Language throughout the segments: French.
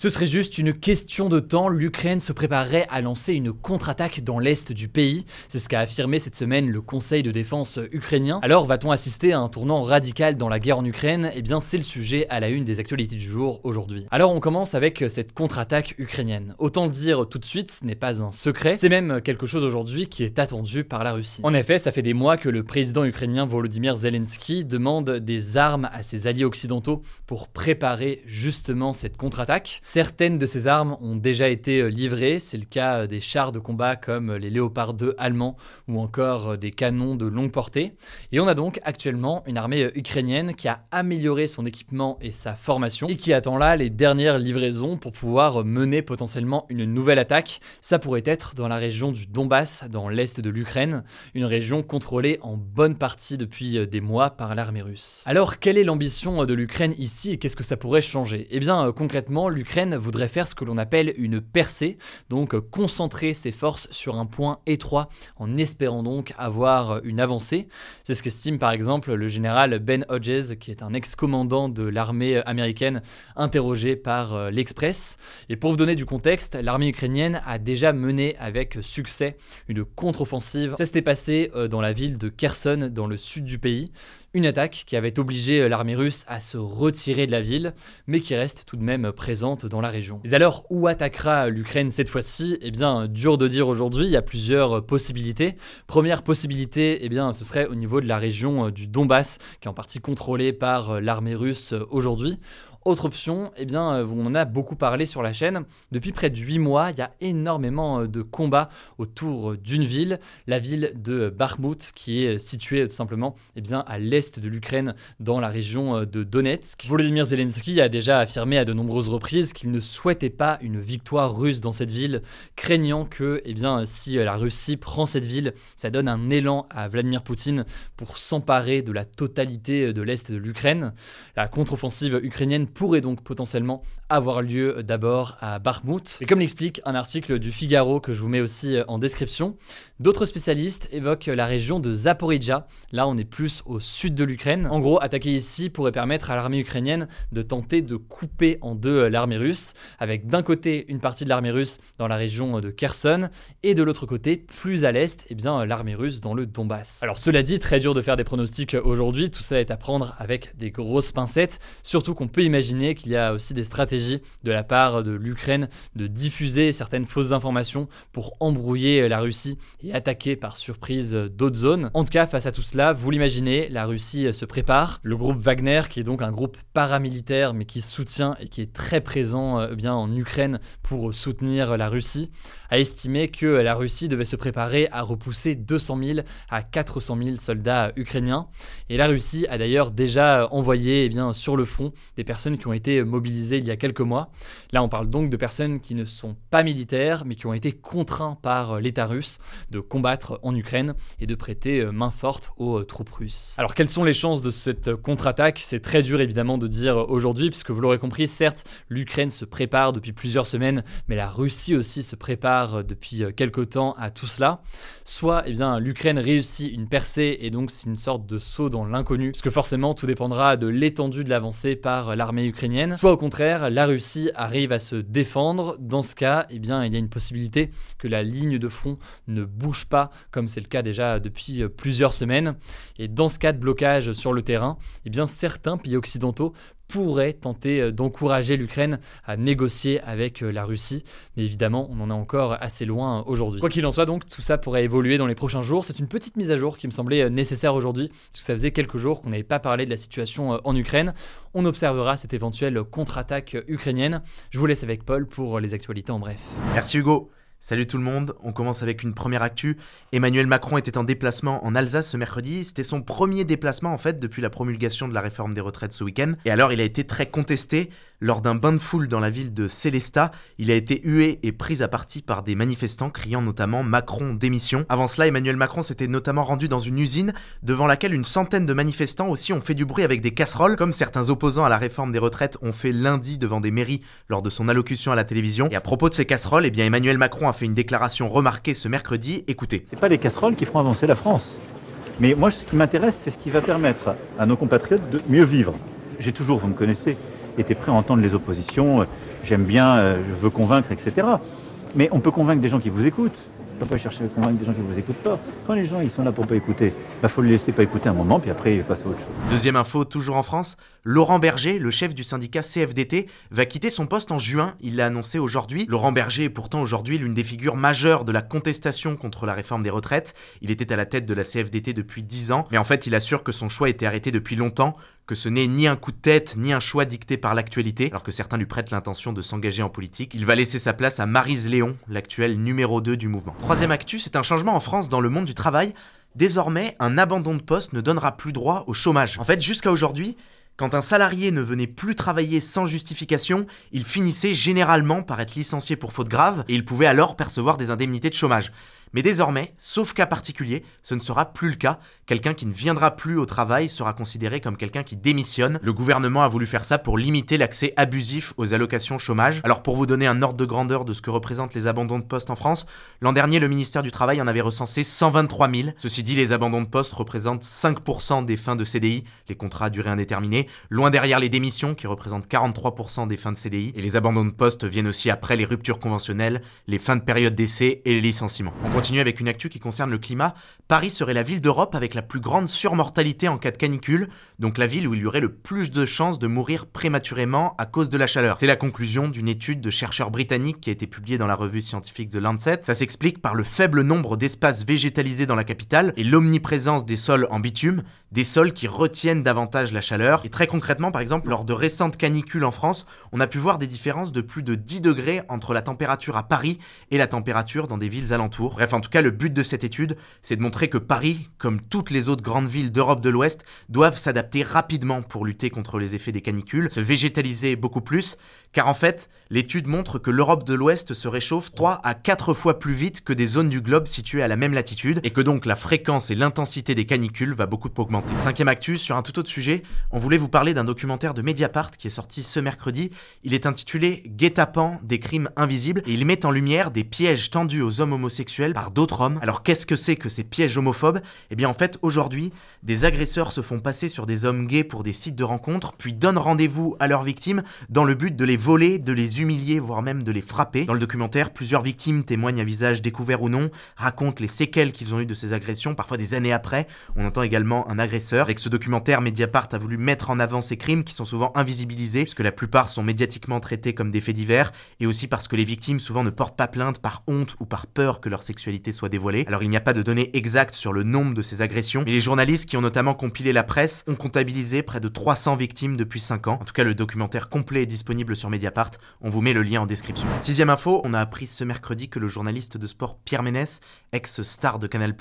Ce serait juste une question de temps, l'Ukraine se préparerait à lancer une contre-attaque dans l'est du pays. C'est ce qu'a affirmé cette semaine le Conseil de défense ukrainien. Alors va-t-on assister à un tournant radical dans la guerre en Ukraine? Eh bien c'est le sujet à la une des actualités du jour aujourd'hui. Alors on commence avec cette contre-attaque ukrainienne. Autant le dire tout de suite, ce n'est pas un secret, c'est même quelque chose aujourd'hui qui est attendu par la Russie. En effet, ça fait des mois que le président ukrainien Volodymyr Zelensky demande des armes à ses alliés occidentaux pour préparer justement cette contre-attaque. Certaines de ces armes ont déjà été euh, livrées, c'est le cas euh, des chars de combat comme les Léopard 2 allemands ou encore euh, des canons de longue portée. Et on a donc actuellement une armée ukrainienne qui a amélioré son équipement et sa formation et qui attend là les dernières livraisons pour pouvoir mener potentiellement une nouvelle attaque. Ça pourrait être dans la région du Donbass, dans l'est de l'Ukraine, une région contrôlée en bonne partie depuis des mois par l'armée russe. Alors quelle est l'ambition de l'Ukraine ici et qu'est-ce que ça pourrait changer? Eh bien concrètement, voudrait faire ce que l'on appelle une percée, donc concentrer ses forces sur un point étroit en espérant donc avoir une avancée. C'est ce qu'estime par exemple le général Ben Hodges, qui est un ex-commandant de l'armée américaine interrogé par euh, l'Express. Et pour vous donner du contexte, l'armée ukrainienne a déjà mené avec succès une contre-offensive. Ça s'était passé euh, dans la ville de Kherson, dans le sud du pays. Une attaque qui avait obligé euh, l'armée russe à se retirer de la ville, mais qui reste tout de même présente dans la région. Mais alors, où attaquera l'Ukraine cette fois-ci? Eh bien, dur de dire aujourd'hui, il y a plusieurs possibilités. Première possibilité, eh bien, ce serait au niveau de la région euh, du Donbass, qui est en partie contrôlée par euh, l'armée russe aujourd'hui. Autre option, eh bien, euh, on en a beaucoup parlé sur la chaîne. Depuis près de 8 mois, il y a énormément euh, de combats autour euh, d'une ville, la ville de Bakhmut, qui est située tout simplement eh bien, à l'est de l'Ukraine, dans la région de Donetsk. Volodymyr Zelensky a déjà affirmé à de nombreuses reprises qu'il ne souhaitait pas une victoire russe dans cette ville, craignant que eh bien, si la Russie prend cette ville, ça donne un élan à Vladimir Poutine pour s'emparer de la totalité de l'est de l'Ukraine. La contre-offensive ukrainienne pourrait donc potentiellement avoir lieu d'abord à Bakhmut. Et comme l'explique un article du Figaro que je vous mets aussi euh, en description, d'autres spécialistes évoquent la région de Zaporizhia. Là, on est plus au sud de l'Ukraine. En gros, attaquer ici pourrait permettre à l'armée ukrainienne de tenter de couper en deux euh, l'armée russe, avec d'un côté une partie de l'armée russe dans la région de Kherson et de l'autre côté, plus à l'est, eh bien l'armée russe dans le Donbass. Alors cela dit, très dur de faire des pronostics aujourd'hui, tout ça est à prendre avec des grosses pincettes, surtout qu'on peut imaginer qu'il y a aussi des stratégies de la part de l'Ukraine de diffuser certaines fausses informations pour embrouiller la Russie et attaquer par surprise d'autres zones. En tout cas, face à tout cela, vous l'imaginez, la Russie se prépare. Le groupe Wagner, qui est donc un groupe paramilitaire mais qui soutient et qui est très présent euh, bien en Ukraine pour soutenir la Russie, a estimé que la Russie devait se préparer à repousser 200 000 à 400 000 soldats ukrainiens. Et la Russie a d'ailleurs déjà envoyé eh bien, sur le front des personnes qui ont été mobilisées il y a quelques mois. Là, on parle donc de personnes qui ne sont pas militaires, mais qui ont été contraints par l'État russe de combattre en Ukraine et de prêter main forte aux troupes russes. Alors, quelles sont les chances de cette contre-attaque? C'est très dur évidemment de dire aujourd'hui, puisque vous l'aurez compris, certes, l'Ukraine se prépare depuis plusieurs semaines, mais la Russie aussi se prépare depuis quelques temps à tout cela. Soit, eh bien, l'Ukraine réussit une percée et donc c'est une sorte de saut dans l'inconnu, parce que forcément, tout dépendra de l'étendue de l'avancée par l'armée ukrainienne, soit au contraire, la Russie arrive à se défendre. Dans ce cas, eh bien, il y a une possibilité que la ligne de front ne bouge pas, comme c'est le cas déjà depuis euh, plusieurs semaines. Et dans ce cas de blocage sur le terrain, eh bien, certains pays occidentaux pourrait tenter euh, d'encourager l'Ukraine à négocier avec euh, la Russie. Mais évidemment, on en est encore assez loin aujourd'hui. Quoi qu'il en soit, donc, tout ça pourrait évoluer dans les prochains jours. C'est une petite mise à jour qui me semblait euh, nécessaire aujourd'hui, parce que ça faisait quelques jours qu'on n'avait pas parlé de la situation en Ukraine. On observera cette éventuelle contre-attaque ukrainienne. Je vous laisse avec Paul pour les actualités en bref. Merci Hugo. Salut tout le monde, on commence avec une première actu. Emmanuel Macron était en déplacement en Alsace ce mercredi. C'était son premier déplacement en fait depuis la promulgation de la réforme des retraites ce week-end. Et alors il a été très contesté. Lors d'un bain de foule dans la ville de Célestat, il a été hué et pris à partie par des manifestants criant notamment Macron démission. Avant cela, Emmanuel Macron s'était notamment rendu dans une usine devant laquelle une centaine de manifestants aussi ont fait du bruit avec des casseroles, comme certains opposants à la réforme des retraites ont fait lundi devant des mairies lors de son allocution à la télévision. Et à propos de ces casseroles, eh bien Emmanuel Macron a fait une déclaration remarquée ce mercredi. Écoutez. C'est pas les casseroles qui feront avancer la France. Mais moi, ce qui m'intéresse, c'est ce qui va permettre à nos compatriotes de mieux vivre. J'ai toujours, vous me connaissez, été prêt à entendre les oppositions. J'aime bien, euh, je veux convaincre, etc. Mais on peut convaincre des gens qui vous écoutent. On ne peut pas chercher à convaincre des gens qui ne vous écoutent pas. Quand les gens ils sont là pour pas écouter, il bah, faut le laisser pas écouter un moment, puis après il passe à autre chose. Deuxième info, toujours en France, Laurent Berger, le chef du syndicat CFDT, va quitter son poste en juin. Il l'a annoncé aujourd'hui. Laurent Berger est pourtant aujourd'hui l'une des figures majeures de la contestation contre la réforme des retraites. Il était à la tête de la CFDT depuis 10 ans, mais en fait il assure que son choix était arrêté depuis longtemps, que ce n'est ni un coup de tête, ni un choix dicté par l'actualité, alors que certains lui prêtent l'intention de s'engager en politique. Il va laisser sa place à Marise Léon, l'actuelle numéro 2 du mouvement. Troisième actu, c'est un changement en France dans le monde du travail. Désormais, un abandon de poste ne donnera plus droit au chômage. En fait, jusqu'à aujourd'hui, quand un salarié ne venait plus travailler sans justification, il finissait généralement par être licencié pour faute grave et il pouvait alors percevoir des indemnités de chômage. Mais désormais, sauf cas particulier, ce ne sera plus le cas. Quelqu'un qui ne viendra plus au travail sera considéré comme quelqu'un qui démissionne. Le gouvernement a voulu faire ça pour limiter l'accès abusif aux allocations chômage. Alors pour vous donner un ordre de grandeur de ce que représentent les abandons de poste en France, l'an dernier le ministère du Travail en avait recensé 123 000. Ceci dit, les abandons de poste représentent 5% des fins de CDI, les contrats à durée indéterminée, loin derrière les démissions qui représentent 43% des fins de CDI. Et les abandons de poste viennent aussi après les ruptures conventionnelles, les fins de période d'essai et les licenciements continue avec une actu qui concerne le climat. Paris serait la ville d'Europe avec la plus grande surmortalité en cas de canicule, donc la ville où il y aurait le plus de chances de mourir prématurément à cause de la chaleur. C'est la conclusion d'une étude de chercheurs britanniques qui a été publiée dans la revue scientifique The Lancet. Ça s'explique par le faible nombre d'espaces végétalisés dans la capitale et l'omniprésence des sols en bitume, des sols qui retiennent davantage la chaleur. Et très concrètement, par exemple, lors de récentes canicules en France, on a pu voir des différences de plus de 10 degrés entre la température à Paris et la température dans des villes alentours. Bref, en tout cas, le but de cette étude, c'est de montrer que Paris, comme toutes les autres grandes villes d'Europe de l'Ouest, doivent s'adapter rapidement pour lutter contre les effets des canicules, se végétaliser beaucoup plus, car en fait, l'étude montre que l'Europe de l'Ouest se réchauffe 3 à 4 fois plus vite que des zones du globe situées à la même latitude, et que donc la fréquence et l'intensité des canicules va beaucoup augmenter. Cinquième actu, sur un tout autre sujet, on voulait vous parler d'un documentaire de Mediapart qui est sorti ce mercredi. Il est intitulé Guet-apens des crimes invisibles, et il met en lumière des pièges tendus aux hommes homosexuels par d'autres hommes. Alors qu'est-ce que c'est que ces pièges homophobes? Eh bien en fait, aujourd'hui, des agresseurs se font passer sur des hommes gays pour des sites de rencontres, puis donnent rendez-vous à leurs victimes dans le but de les voler, de les humilier, voire même de les frapper. Dans le documentaire, plusieurs victimes témoignent à visage découvert ou non, racontent les séquelles qu'ils ont eues de ces agressions, parfois des années après. On entend également un agresseur. Avec ce documentaire, Mediapart a voulu mettre en avant ces crimes qui sont souvent invisibilisés, puisque la plupart sont médiatiquement traités comme des faits divers, et aussi parce que les victimes souvent ne portent pas plainte par honte ou par peur que leur sexualité soit dévoilée. Alors il n'y a pas de données exactes sur le nombre de ces agressions, mais les journalistes qui ont notamment compilé la presse ont comptabilisé près de 300 victimes depuis 5 ans. En tout cas, le documentaire complet est disponible sur Mediapart. On vous met le lien en description. Sixième info, on a appris ce mercredi que le journaliste de sport Pierre Ménès, ex-star de Canal+,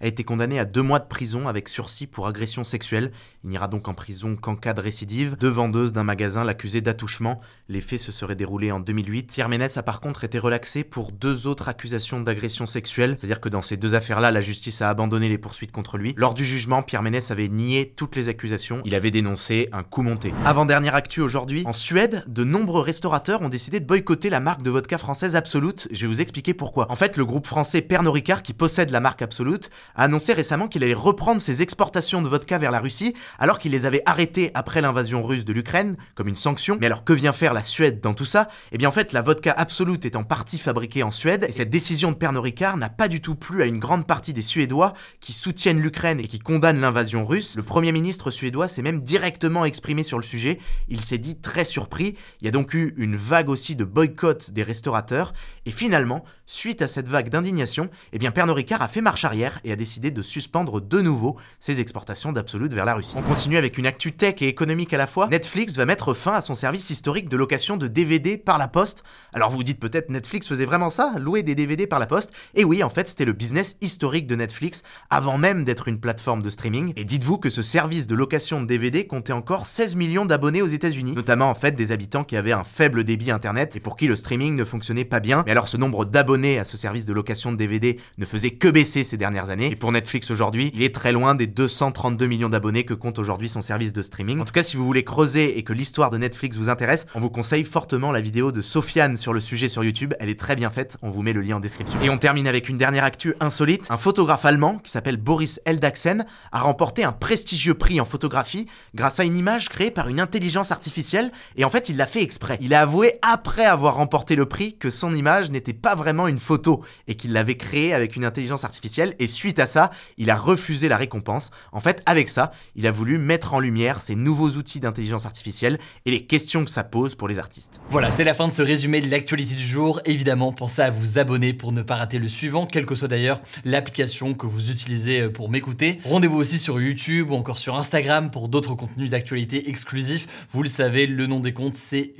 a été condamné à deux mois de prison avec sursis pour agression sexuelle. Il n'ira donc en prison qu'en cas de récidive. Deux vendeuses d'un magasin l'accusaient d'attouchement. Les faits se seraient déroulés en 2008. Pierre Ménès a par contre été relaxé pour deux autres accusations d'agression sexuelle, c'est-à-dire que dans ces deux affaires-là, la justice a abandonné les poursuites contre lui. Lors du jugement, Pierre Ménès avait nié toutes les accusations. Il avait dénoncé un coup monté. Avant-dernière actu aujourd'hui, en Suède, de nombreux restaurateurs ont décidé de boycotter la marque de vodka française Absolute. Je vais vous expliquer pourquoi. En fait, le groupe français Pernod Ricard, qui possède la marque Absolute, a annoncé récemment qu'il allait reprendre ses exportations de vodka vers la Russie, alors qu'il les avait arrêtés après l'invasion russe de l'Ukraine, comme une sanction. Mais alors que vient faire la Suède dans tout ça? Eh bien en fait, la vodka Absolute est en partie fabriquée en Suède, et cette décision de Pernod Ricard n'a pas du tout plu à une grande partie des Suédois qui soutiennent l'Ukraine et qui condamnent l'invasion russe. Le Premier ministre suédois s'est même directement exprimé sur le sujet. Il s'est dit très surpris. Il y a donc eu une vague aussi de boycott des restaurateurs. Et finalement, suite à cette vague d'indignation, eh bien Pernod Ricard a fait marche arrière et a décidé de suspendre de nouveau ses exportations d'Absolute vers la Russie. On continue avec une actu tech et économique à la fois. Netflix va mettre fin à son service historique de location de DVD par la poste. Alors vous vous dites peut-être Netflix faisait vraiment ça, louer des DVD par la poste Et oui, en fait, c'était le business historique de Netflix avant même d'être une plateforme de streaming. Et dites-vous que ce service de location de DVD comptait encore 16 millions d'abonnés aux États-Unis, notamment en fait des habitants qui avaient un faible débit internet et pour qui le streaming ne fonctionnait pas bien. Mais alors ce nombre d'abonnés à ce service de location de DVD ne faisait que baisser ces dernières années. Et pour Netflix aujourd'hui, il est très loin des 232 millions d'abonnés que compte aujourd'hui son service de streaming. En tout cas, si vous voulez creuser et que l'histoire de Netflix vous intéresse, on vous conseille fortement la vidéo de Sofiane sur le sujet sur YouTube. Elle est très bien faite, on vous met le lien en description. Et on termine avec une dernière actu insolite. Un photographe allemand qui s'appelle Boris Eldaxen a remporté un prestigieux prix en photographie grâce à une image créée par une intelligence artificielle et en fait il l'a fait Il a avoué après avoir remporté le prix que son image n'était pas vraiment une photo et qu'il l'avait créée avec une intelligence artificielle et suite à ça, il a refusé la récompense. En fait, avec ça, il a voulu mettre en lumière ces nouveaux outils d'intelligence artificielle et les questions que ça pose pour les artistes. Voilà, c'est la fin de ce résumé de l'actualité du jour. Évidemment, pensez à vous abonner pour ne pas rater le suivant, quelle que soit d'ailleurs l'application que vous utilisez pour m'écouter. Rendez-vous aussi sur YouTube ou encore sur Instagram pour d'autres contenus d'actualité exclusifs. Vous le savez, le nom des comptes, c'est